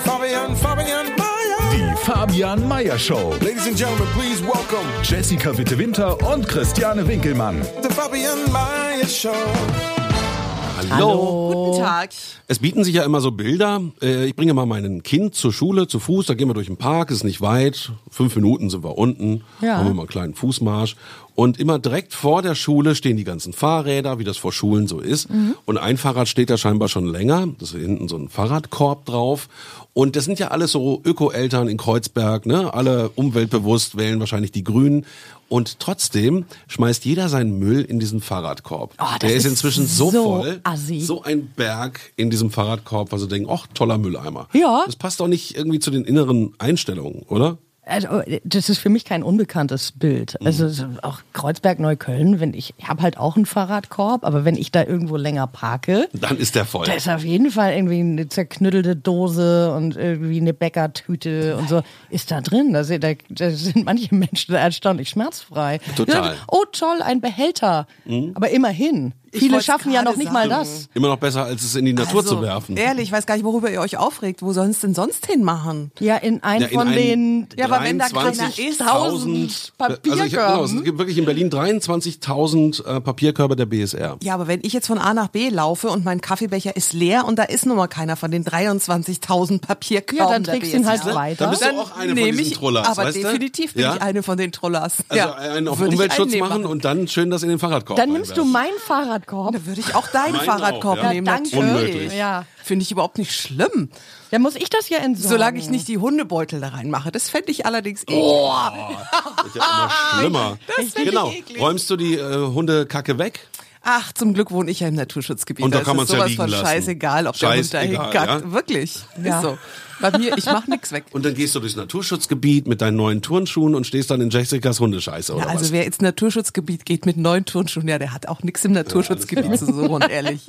Fabian, Fabian, Fabian Mayer. Die Fabian Meyer Show. Ladies and gentlemen, please welcome Jessica Witte-Winter und Christiane Winkelmann. the Fabian Mayer Show. Hallo. Guten Tag. Es bieten sich ja immer so Bilder. Äh, Ich bringe mal mein Kind zur Schule zu Fuß, da gehen wir durch den Park, ist nicht weit. Fünf Minuten sind wir unten, Ja. haben wir mal einen kleinen Fußmarsch. Und immer direkt vor der Schule stehen die ganzen Fahrräder, wie das vor Schulen so ist. Und ein Fahrrad steht da scheinbar schon länger. Das ist hinten so ein Fahrradkorb drauf. Und das sind ja alles so Öko-Eltern in Kreuzberg, ne? Alle umweltbewusst, wählen wahrscheinlich die Grünen. Und trotzdem schmeißt jeder seinen Müll in diesen Fahrradkorb. Oh, der ist inzwischen so, so voll, assi. so ein Berg in diesem Fahrradkorb, weil sie denken, ach, toller Mülleimer. Ja. Das passt doch nicht irgendwie zu den inneren Einstellungen, oder? Also, das ist für mich kein unbekanntes Bild. Also so auch Kreuzberg, Neukölln, wenn ich, ich habe halt auch einen Fahrradkorb, aber wenn ich da irgendwo länger parke, Dann ist der voll. da ist auf jeden Fall irgendwie eine zerknüttelte Dose und irgendwie eine Bäckertüte und so ist da drin. Da sind, da, da sind manche Menschen erstaunlich schmerzfrei. Total. Mhm. Oh toll, ein Behälter. Aber immerhin. Viele schaffen ja noch nicht mal sagen. das. Immer noch besser, als es in die Natur Also, zu werfen. Ehrlich, ich weiß gar nicht, worüber ihr euch aufregt. Wo sollen es denn sonst hinmachen? Ja, in einen Ja, in von den Ja, aber wenn da keiner 23.000 ist, tausend Also ich, genau, Papierkörben. es gibt wirklich in Berlin 23.000 äh, Papierkörbe der BSR. Ja, aber wenn ich jetzt von A nach B laufe und mein Kaffeebecher ist leer und da ist nun mal keiner von den 23.000 Papierkörben Ja, dann trägst du ihn halt weiter. Dann bist du auch eine von diesen ich, Trollers, Aber weißt du? definitiv bin Ja? ich eine von den Trollers. Also ja. einen auf Umweltschutz machen und dann schön das in den Fahrradkorb Dann nimmst du reinwerfen. Fahrradkorb. Da würde ich auch deinen Meinen Fahrradkorb auch, ja. nehmen. danke. natürlich. Unmöglich. Ja. Finde ich überhaupt nicht schlimm. Dann muss ich das ja entsorgen. Solange ich nicht die Hundebeutel da reinmache. Das fände ich allerdings eklig. Wird ja immer schlimmer. Das find ich genau. eklig. Räumst du die äh, Hundekacke weg? Ach, zum Glück wohne ich ja im Naturschutzgebiet. Und da ist kann es man's ja sowas liegen von lassen. scheißegal, ob der Hund da Scheißegal, hinkackt. ja? Wirklich. Ja. Ist so. Bei mir, ich mache nichts weg. Und dann gehst du durchs Naturschutzgebiet mit deinen neuen Turnschuhen und stehst dann in Jessicas Hundescheiße, oder Ja, also was? wer ins Naturschutzgebiet geht mit neuen Turnschuhen, ja, der hat auch nichts im Naturschutzgebiet zu suchen, ehrlich.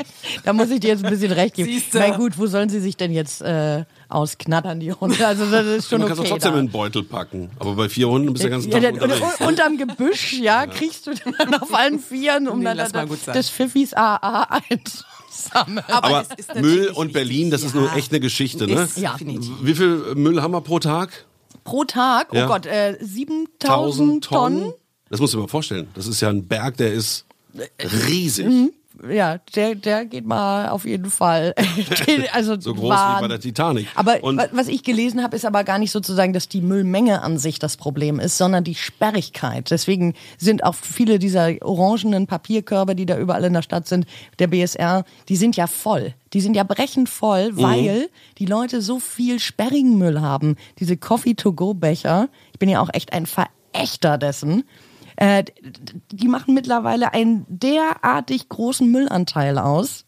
Da muss ich dir jetzt ein bisschen recht geben. Siehste. Na gut, wo sollen sie sich denn jetzt äh, ausknattern, die Hunde? Also das ist schon Man okay. es trotzdem da. in den Beutel packen. Aber bei vier Hunden bist du den ganzen ja, Tag dann, unterwegs. und, unterm Gebüsch, ja, kriegst du dann auf allen Vieren, um Nee, dann sein. das Pfiffis AA einzusammeln. Aber ist Müll und Berlin, das ist wichtig, nur ja. echt eine Geschichte, ne? Ist Ja. Wie viel Müll haben wir pro Tag? Pro Tag, oh Ja. Gott, äh, 7000 Tonnen. Das musst du dir mal vorstellen. Das ist ja ein Berg, der ist riesig. Mhm. Ja, der, der geht mal auf jeden Fall. also So groß Wahn- wie bei der Titanic. Aber Und- wa- was ich gelesen habe, ist aber gar nicht sozusagen, dass die Müllmenge an sich das Problem ist, sondern die Sperrigkeit. Deswegen sind auch viele dieser orangenen Papierkörbe, die da überall in der Stadt sind, der BSR, die sind ja voll. Die sind ja brechend voll, Mhm. weil die Leute so viel sperrigen Müll haben. Diese Coffee-to-go-Becher, ich bin ja auch echt ein Verächter dessen. Äh, die machen mittlerweile einen derartig großen Müllanteil aus.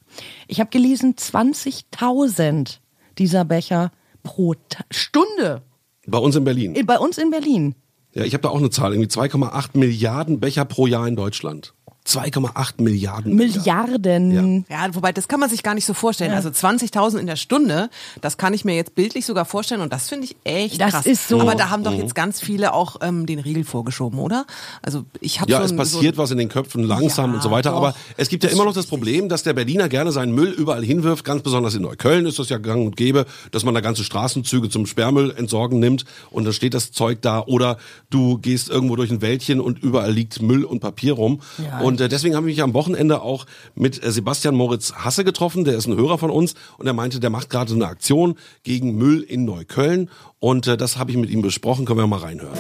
Ich habe gelesen, 20.000 dieser Becher pro Ta Stunde Bei uns in Berlin. In- bei uns in Berlin. Ja, ich habe da auch eine Zahl, irgendwie 2,8 Milliarden Becher pro Jahr in Deutschland. 2,8 Milliarden. Milliarden. Ja, wobei, das kann man sich gar nicht so vorstellen. Also 20.000 in der Stunde, das kann ich mir jetzt bildlich sogar vorstellen und das finde ich echt Das krass. ist so- Aber da haben doch jetzt ganz viele auch ähm, den Riegel vorgeschoben, oder? Also ich habe Ja, so es passiert so was in den Köpfen langsam Ja, und so weiter. doch. Aber es gibt ja immer noch das Problem, dass der Berliner gerne seinen Müll überall hinwirft. Ganz besonders in Neukölln ist das ja gang und gäbe, dass man da ganze Straßenzüge zum Sperrmüll entsorgen nimmt und dann steht das Zeug da. Oder du gehst irgendwo durch ein Wäldchen und überall liegt Müll und Papier rum. Ja. Und äh, deswegen habe ich mich am Wochenende auch mit äh, Sebastian Moritz Hasse getroffen. Der ist ein Hörer von uns und er meinte, der macht gerade eine Aktion gegen Müll in Neukölln. Und äh, das habe ich mit ihm besprochen. Können wir mal reinhören.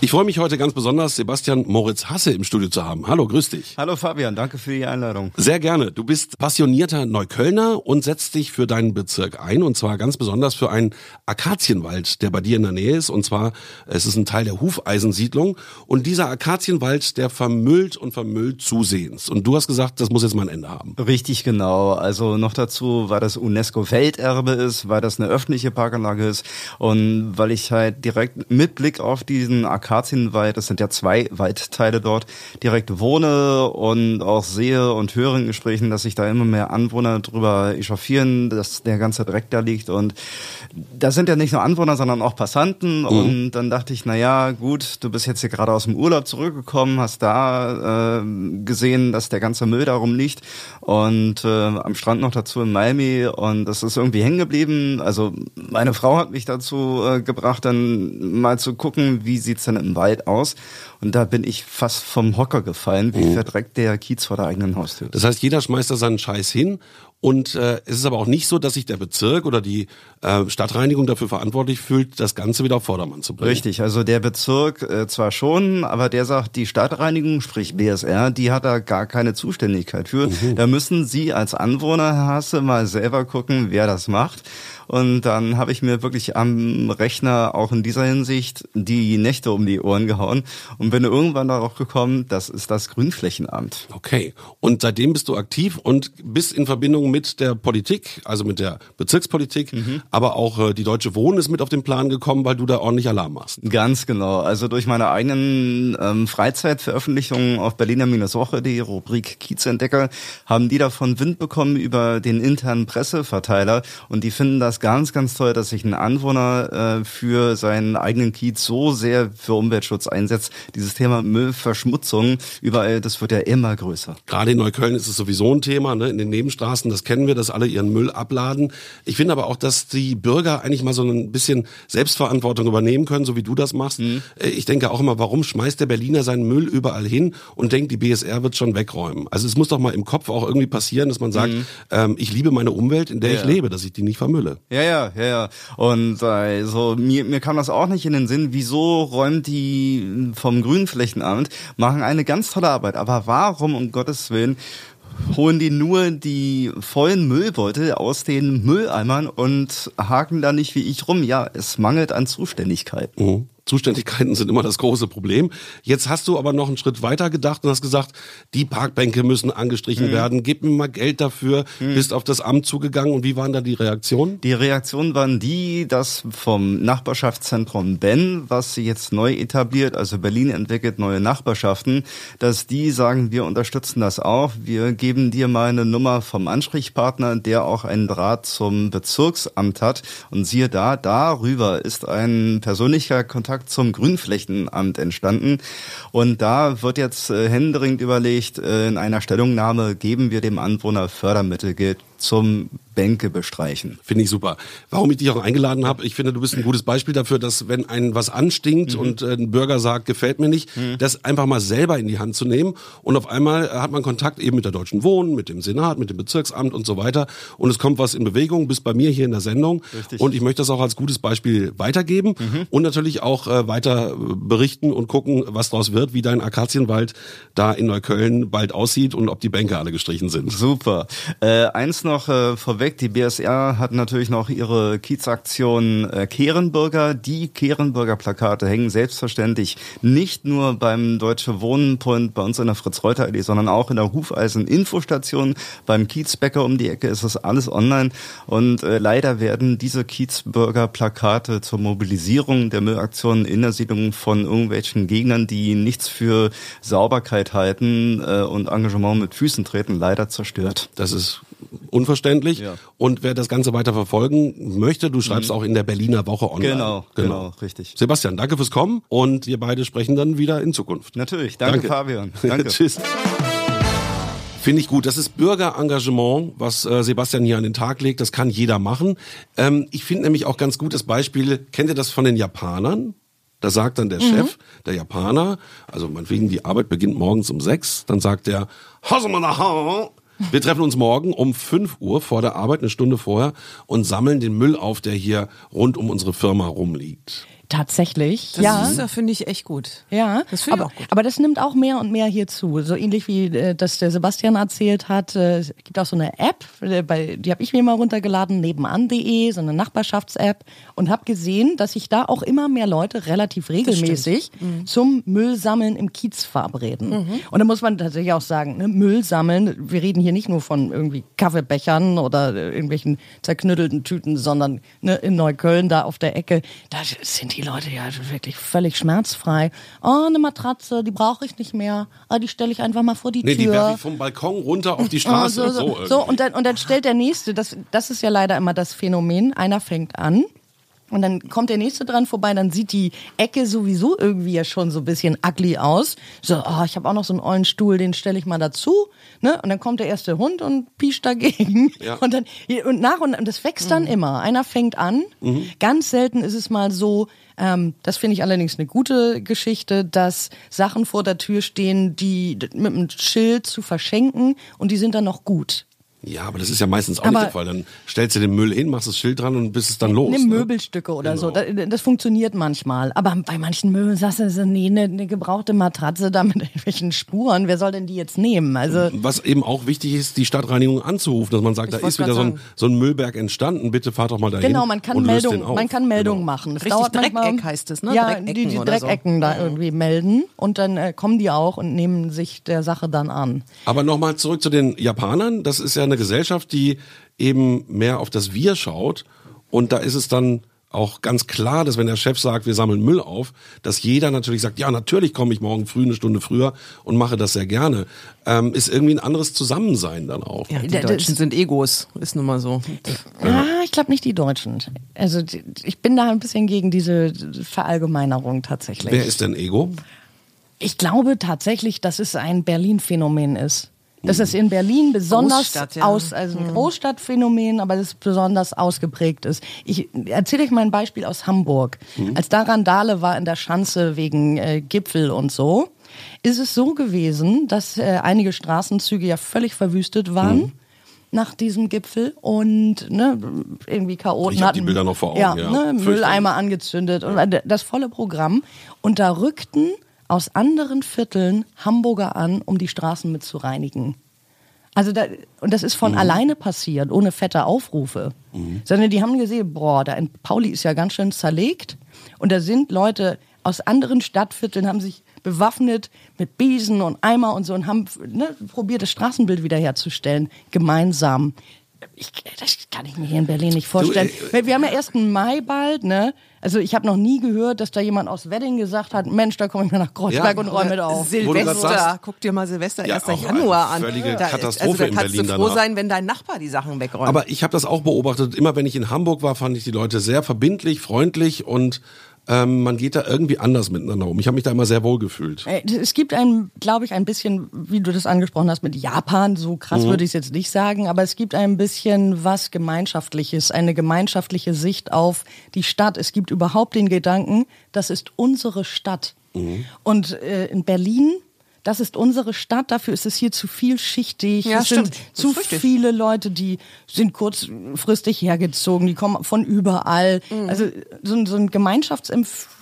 Ich freue mich heute ganz besonders, Sebastian Moritz Hasse im Studio zu haben. Hallo, grüß dich. Hallo Fabian, danke für die Einladung. Sehr gerne. Du bist passionierter Neuköllner und setzt dich für deinen Bezirk ein und zwar ganz besonders für einen Akazienwald, der bei dir in der Nähe ist und zwar es ist ein Teil der Hufeisensiedlung und dieser Akazienwald, der vermüllt und vermüllt zusehends und du hast gesagt, das muss jetzt mal ein Ende haben. Richtig genau. Also noch dazu, weil das UNESCO-Welterbe ist, weil das eine öffentliche Parkanlage ist und weil ich halt direkt mit Blick auf diesen Akazienwald, das sind ja zwei Waldteile dort, direkt wohne und auch sehe und höre in Gesprächen, dass sich da immer mehr Anwohner drüber echauffieren, dass der ganze Dreck da liegt. Und das sind ja nicht nur Anwohner, sondern auch Passanten. Und dann dachte ich, na ja, gut, du bist jetzt hier gerade aus dem Urlaub zurückgekommen, hast da äh, gesehen, dass der ganze Müll darum liegt. Und äh, am Strand noch dazu in Miami und das ist irgendwie hängen geblieben. Also meine Frau hat mich dazu äh, gebracht, dann mal zu gucken, wie sieht's denn im Wald aus und da bin ich fast vom Hocker gefallen, wie verdreckt der Kiez vor der eigenen Haustür. Das heißt, jeder schmeißt da seinen Scheiß hin und äh, es ist aber auch nicht so, dass sich der Bezirk oder die äh, Stadtreinigung dafür verantwortlich fühlt, das Ganze wieder auf Vordermann zu bringen. Richtig, also der Bezirk äh, zwar schon, aber der sagt, die Stadtreinigung, sprich BSR, die hat da gar keine Zuständigkeit für. Da müssen Sie als Anwohner, Herr Hasse, mal selber gucken, wer das macht. Und dann habe ich mir wirklich am Rechner auch in dieser Hinsicht die Nächte um die Ohren gehauen und bin irgendwann darauf gekommen, das ist das Grünflächenamt. Okay. Und seitdem bist du aktiv und bist in Verbindung mit der Politik, also mit der Bezirkspolitik, aber auch äh, die Deutsche Wohnen ist mit auf den Plan gekommen, weil du da ordentlich Alarm machst. Ganz genau. Also durch meine eigenen ähm, Freizeitveröffentlichungen auf Berliner Woche, die Rubrik Kiezentdecker, haben die davon Wind bekommen über den internen Presseverteiler und die finden das ganz, ganz toll, dass sich ein Anwohner äh, für seinen eigenen Kiez so sehr für Umweltschutz einsetzt. Dieses Thema Müllverschmutzung überall, das wird ja immer größer. Gerade in Neukölln ist es sowieso ein Thema, ne? in den Nebenstraßen, das kennen wir, dass alle ihren Müll abladen. Ich finde aber auch, dass die Bürger eigentlich mal so ein bisschen Selbstverantwortung übernehmen können, so wie du das machst. Äh, Ich denke auch immer, warum schmeißt der Berliner seinen Müll überall hin und denkt, die BSR wird schon wegräumen? Also es muss doch mal im Kopf auch irgendwie passieren, dass man sagt, ähm, ich liebe meine Umwelt, in der ich Ja. lebe, dass ich die nicht vermülle. Ja, ja, ja, ja. Und also mir, mir kam das auch nicht in den Sinn, wieso räumt die vom Grünflächenamt, machen eine ganz tolle Arbeit. Aber warum, um Gottes Willen, holen die nur die vollen Müllbeutel aus den Mülleimern und haken da nicht wie ich rum? Ja, es mangelt an Zuständigkeit. Mhm. Zuständigkeiten sind immer das große Problem. Jetzt hast du aber noch einen Schritt weiter gedacht und hast gesagt, die Parkbänke müssen angestrichen werden, gib mir mal Geld dafür, bist auf das Amt zugegangen und wie waren da die Reaktionen? Die Reaktionen waren die, dass vom Nachbarschaftszentrum Ben, was sie jetzt neu etabliert, also Berlin entwickelt neue Nachbarschaften, dass die sagen, wir unterstützen das auch. Wir geben dir mal eine Nummer vom Ansprechpartner, der auch einen Draht zum Bezirksamt hat. Und siehe da, darüber ist ein persönlicher Kontakt zum Grünflächenamt entstanden. Und da wird jetzt äh, händeringend überlegt, äh, in einer Stellungnahme geben wir dem Anwohner Fördermittelgeld zum Bänke bestreichen. Finde ich super. Warum ich dich auch eingeladen habe, ich finde, du bist ein gutes Beispiel dafür, dass wenn ein was anstinkt und äh, ein Bürger sagt, gefällt mir nicht, das einfach mal selber in die Hand zu nehmen und auf einmal hat man Kontakt eben mit der Deutschen Wohnen, mit dem Senat, mit dem Bezirksamt und so weiter und es kommt was in Bewegung, bis bei mir hier in der Sendung Richtig. und ich möchte das auch als gutes Beispiel weitergeben und natürlich auch äh, weiter berichten und gucken, was daraus wird, wie dein Akazienwald da in Neukölln bald aussieht und ob die Bänke alle gestrichen sind. Super. Äh, eins noch äh, vorweg, die BSR hat natürlich noch ihre Kiezaktion äh, Kehrenbürger. Die Kehrenbürger Plakate hängen selbstverständlich nicht nur beim Deutsche Wohnen-Point bei uns in der Fritz-Reuter-Allee, sondern auch in der Hufeisen-Infostation. Beim Kiezbäcker um die Ecke ist das alles online. Und äh, leider werden diese Kiezbürger Plakate zur Mobilisierung der Müllaktionen in der Siedlung von irgendwelchen Gegnern, die nichts für Sauberkeit halten äh, und Engagement mit Füßen treten, leider zerstört. Das ist unverständlich. Ja. Und wer das Ganze weiter verfolgen möchte, du schreibst auch in der Berliner Woche online. Genau, genau, richtig. Sebastian, danke fürs Kommen und wir beide sprechen dann wieder in Zukunft. Natürlich. Danke, Fabian. Danke. Tschüss. Finde ich gut. Das ist Bürgerengagement, was äh, Sebastian hier an den Tag legt. Das kann jeder machen. Ähm, ich finde nämlich auch ganz gut das Beispiel, kennt ihr das von den Japanern? Da sagt dann der Chef, der Japaner, also meinetwegen die Arbeit beginnt morgens um sechs, dann sagt "Hasamanaha." Wir treffen uns morgen um 5 Uhr vor der Arbeit, eine Stunde vorher, und sammeln den Müll auf, der hier rund um unsere Firma rumliegt. Tatsächlich, Das ja. ist, ja, finde ich echt gut. Ja, Das finde ich aber, auch gut. aber das nimmt auch mehr und mehr hier zu. So ähnlich wie äh, das der Sebastian erzählt hat. Äh, es gibt auch so eine App, äh, bei, die habe ich mir mal runtergeladen, nebenan.de, so eine Nachbarschafts-App und habe gesehen, dass sich da auch immer mehr Leute relativ regelmäßig Mhm. zum Müllsammeln im Kiez verabreden. Und da muss man tatsächlich auch sagen, ne, Müll sammeln, wir reden hier nicht nur von irgendwie Kaffeebechern oder äh, irgendwelchen zerknüttelten Tüten, sondern ne, in Neukölln da auf der Ecke, da sind die Leute ja wirklich völlig schmerzfrei. Oh, eine Matratze, die brauche ich nicht mehr. Ah, die stelle ich einfach mal vor die Nee, die Tür. werfe ich vom Balkon runter auf die Oh, Straße. so, so, irgendwie. so, und dann, und dann stellt der Nächste, das, das ist ja leider immer das Phänomen, einer fängt an und dann kommt der Nächste dran vorbei, dann sieht die Ecke sowieso irgendwie ja schon so ein bisschen ugly aus. So, oh, ich habe auch noch so einen ollen Stuhl, den stelle ich mal dazu. Ne? Und dann kommt der erste Hund und piescht dagegen. Ja. Und dann und nach und das wächst dann immer. Einer fängt an. Ganz selten ist es mal so, ähm, das finde ich allerdings eine gute Geschichte, dass Sachen vor der Tür stehen, die mit einem Schild zu verschenken und die sind dann noch gut. Ja, aber das ist ja meistens auch Aber- nicht der Fall. Dann stellst du den Müll hin, machst das Schild dran und bist es dann los. Nimm ne? Möbelstücke oder so. Genau. Das, das funktioniert manchmal. Aber bei manchen Möbeln sagst du, so, nee, eine, eine gebrauchte Matratze da mit irgendwelchen Spuren, wer soll denn die jetzt nehmen? Also Was eben auch wichtig ist, die Stadtreinigung anzurufen, dass man sagt, da ist wieder so ein, so ein Müllberg entstanden, bitte fahrt doch mal dahin. genau, man kann und löst Meldung, man kann Meldungen Genau. machen. Es Richtig, dauert manchmal, Dreckeck heißt es, ne? Ja, Dreckecken die, die oder so. Dreckecken da irgendwie melden und dann äh, kommen die auch und nehmen sich der Sache dann an. Aber nochmal zurück zu den Japanern. Das ist ja eine Gesellschaft, die eben mehr auf das Wir schaut. Und da ist es dann auch ganz klar, dass wenn der Chef sagt, wir sammeln Müll auf, dass jeder natürlich sagt, ja, natürlich komme ich morgen früh eine Stunde früher und mache das sehr gerne. Ähm, ist irgendwie ein anderes Zusammensein dann auch. Ja, die Der- Deutschen sind Egos, ist nun mal so. Ja, ich glaube nicht die Deutschen. Also die- ich bin da ein bisschen gegen diese Verallgemeinerung tatsächlich. Wer ist denn Ego? Ich glaube tatsächlich, dass es ein Berlin-Phänomen ist. Dass es in Berlin besonders Großstadt, ja. aus, also ein Großstadtphänomen, aber das besonders ausgeprägt ist. Ich erzähle euch mal ein Beispiel aus Hamburg. Als da Randale war in der Schanze wegen äh, Gipfel und so, ist es so gewesen, dass äh, einige Straßenzüge ja völlig verwüstet waren. Nach diesem Gipfel und ne, irgendwie Chaoten Ich hab die hatten- Bilder noch vor Augen, Ja, ja. Ne, Fürchterlich. Mülleimer angezündet und das volle Programm. Und da rückten aus anderen Vierteln Hamburger an, um die Straßen mit zu reinigen. Also da, und das ist von Mhm. alleine passiert, ohne fette Aufrufe. Sondern die haben gesehen, boah, da in Pauli ist ja ganz schön zerlegt. Und da sind Leute aus anderen Stadtvierteln, haben sich bewaffnet mit Besen und Eimer und so und haben ne, probiert, das Straßenbild wiederherzustellen, gemeinsam. Ich, das kann ich mir hier in Berlin nicht vorstellen. äh, Wir haben ja 1. Mai bald, ne? Also ich habe noch nie gehört, dass da jemand aus Wedding gesagt hat, Mensch, da komme ich mal nach Kreuzberg Ja. und räume mit auf. Du Silvester, sagst- guck dir mal Silvester Ja, 1. auch Januar an. völlige Da- Katastrophe also da in kannst Berlin du froh danach. sein, wenn dein Nachbar die Sachen wegräumt. Aber ich habe das auch beobachtet. Immer wenn ich in Hamburg war, fand ich die Leute sehr verbindlich, freundlich und ähm, man geht da irgendwie anders miteinander um. Ich habe mich da immer sehr wohl gefühlt. Es gibt ein, glaube ich, ein bisschen, wie du das angesprochen hast mit Japan, so krass würde ich es jetzt nicht sagen, aber es gibt ein bisschen was Gemeinschaftliches, eine gemeinschaftliche Sicht auf die Stadt. Es gibt überhaupt den Gedanken, das ist unsere Stadt. Und äh, in Berlin, das ist unsere Stadt, dafür ist es hier zu vielschichtig. Ja, es stimmt. sind zu viele Leute, die sind kurzfristig hergezogen, die kommen von überall. Mhm. Also so, ein- so ein Gemeinschaftsempfinden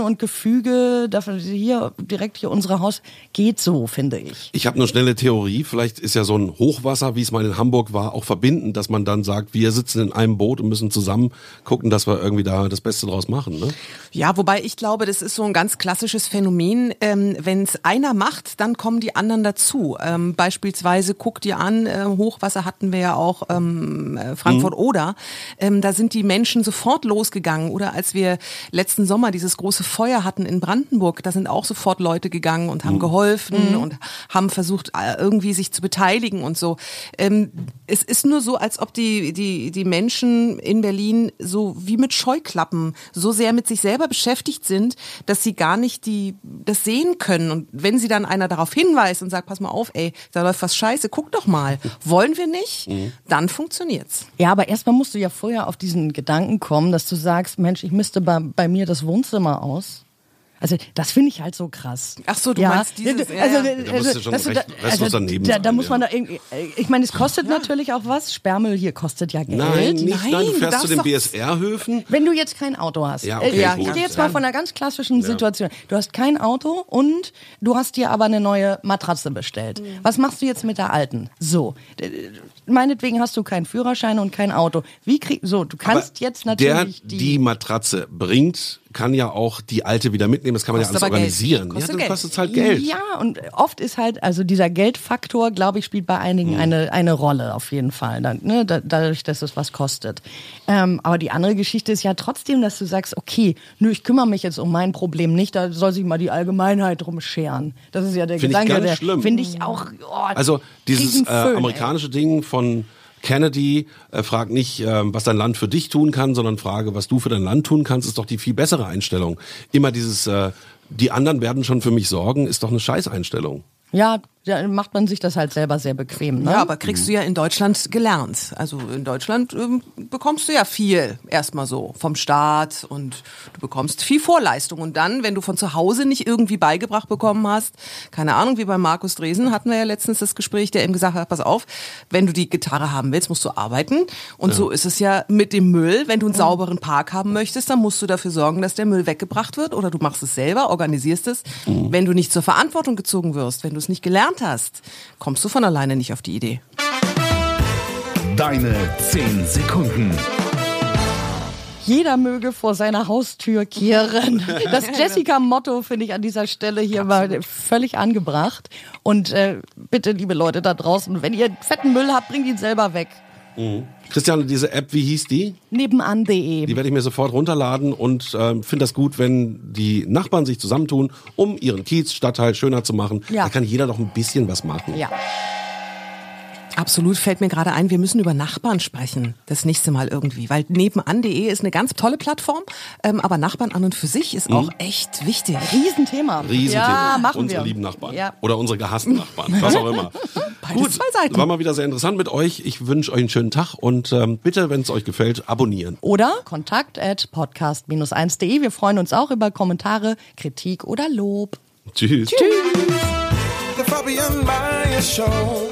und Gefüge, dafür hier direkt hier unsere Haus, geht so, finde ich. Ich habe eine schnelle Theorie. Vielleicht ist ja so ein Hochwasser, wie es mal in Hamburg war, auch verbindend, dass man dann sagt, wir sitzen in einem Boot und müssen zusammen gucken, dass wir irgendwie da das Beste draus machen. Ne? Ja, wobei ich glaube, das ist so ein ganz klassisches Phänomen. Ähm, Wenn es einer macht, dann kommen die anderen dazu. Ähm, beispielsweise guck dir an, äh, Hochwasser hatten wir ja auch ähm, äh, Frankfurt-Oder. Ähm, da sind die Menschen sofort losgegangen. Oder als wir letzten Sommer dieses große Feuer hatten in Brandenburg, da sind auch sofort Leute gegangen und haben geholfen und haben versucht, äh, irgendwie sich zu beteiligen und so. Ähm, es ist nur so, als ob die, die, die Menschen in Berlin so wie mit Scheuklappen so sehr mit sich selber beschäftigt sind, dass sie gar nicht die, das sehen können. Und wenn sie dann einer darauf hinweist und sagt, pass mal auf, ey, da läuft was scheiße, guck doch mal. Wollen wir nicht? Dann funktioniert's. Ja, aber erstmal musst du ja vorher auf diesen Gedanken kommen, dass du sagst, Mensch, ich misste bei, bei mir das Wohnzimmer aus. Also das finde ich halt so krass. Ach so, du meinst dieses- ja, also, ja. Da musst du schon dass recht- restlos daneben da, sein, da muss ja. man da irgendwie, ich meine, es kostet natürlich auch was. Sperrmüll hier kostet ja Geld. Nein, nicht, Nein, nein, du du fährst zu den BSR-Höfen. Wenn du jetzt kein Auto hast. Ja, okay, Äh, ich gehe jetzt mal von einer ganz klassischen Situation. Du hast kein Auto und du hast dir aber eine neue Matratze bestellt. Mhm. Was machst du jetzt mit der alten? So, meinetwegen hast du keinen Führerschein und kein Auto. Wie krieg so, du kannst Aber jetzt natürlich der die, Matratze bringt, kann ja auch die alte wieder mitnehmen. Das kann man Kostet ja alles aber Geld. organisieren. Kostet ja, dann kostet es halt Geld. Ja, und oft ist halt, also dieser Geldfaktor, glaube ich, spielt bei einigen eine, eine Rolle auf jeden Fall, dann, ne, da, dadurch, dass es was kostet. Ähm, aber die andere Geschichte ist ja trotzdem, dass du sagst, okay, nö, ich kümmere mich jetzt um mein Problem nicht, da soll sich mal die Allgemeinheit drum scheren. Das ist ja der Finde ich Gedanke, ganz der schlimm. finde ich auch. Oh, Also dieses äh, Föhn, ey. amerikanische Ding von Kennedy, äh, frag nicht, ähm, was dein Land für dich tun kann, sondern frage, was du für dein Land tun kannst, ist doch die viel bessere Einstellung. Immer dieses, äh, die anderen werden schon für mich sorgen, ist doch eine Scheißeinstellung. Ja, da macht man sich das halt selber sehr bequem. Ne? Ja, aber kriegst du ja in Deutschland gelernt. Also in Deutschland ähm, bekommst du ja viel erstmal so vom Staat und du bekommst viel Vorleistung. Und dann, wenn du von zu Hause nicht irgendwie beigebracht bekommen hast, keine Ahnung, wie bei Markus Dresen hatten wir ja letztens das Gespräch, der ihm gesagt hat, pass auf, wenn du die Gitarre haben willst, musst du arbeiten. Und so ist es ja mit dem Müll. Wenn du einen sauberen Park haben möchtest, dann musst du dafür sorgen, dass der Müll weggebracht wird oder du machst es selber, organisierst es. Wenn du nicht zur Verantwortung gezogen wirst, wenn du es nicht gelernt hast, kommst du von alleine nicht auf die Idee. Deine 10 Sekunden. Jeder möge vor seiner Haustür kehren. Das Jessica-Motto finde ich an dieser Stelle hier mal völlig angebracht. Und äh, bitte, liebe Leute da draußen, wenn ihr fetten Müll habt, bringt ihn selber weg. Christiane, diese App, wie hieß die? Nebenan.de. Die werde ich mir sofort runterladen und ähm, finde das gut, wenn die Nachbarn sich zusammentun, um ihren Kiez, Stadtteil schöner zu machen. Ja. Da kann jeder doch ein bisschen was machen. Ja. Absolut fällt mir gerade ein, wir müssen über Nachbarn sprechen, das nächste Mal irgendwie, weil nebenan.de ist eine ganz tolle Plattform, ähm, aber Nachbarn an und für sich ist auch echt wichtig. Riesenthema. Riesenthema. Ja, machen unsere wir. lieben Nachbarn. Ja. Oder unsere gehassten Nachbarn. Was auch immer. Beides Gut, zwei Seiten. war mal wieder sehr interessant mit euch. Ich wünsche euch einen schönen Tag und ähm, bitte, wenn es euch gefällt, abonnieren. Oder kontakt at podcast-1.de. Wir freuen uns auch über Kommentare, Kritik oder Lob. Tschüss. The Fabian Show.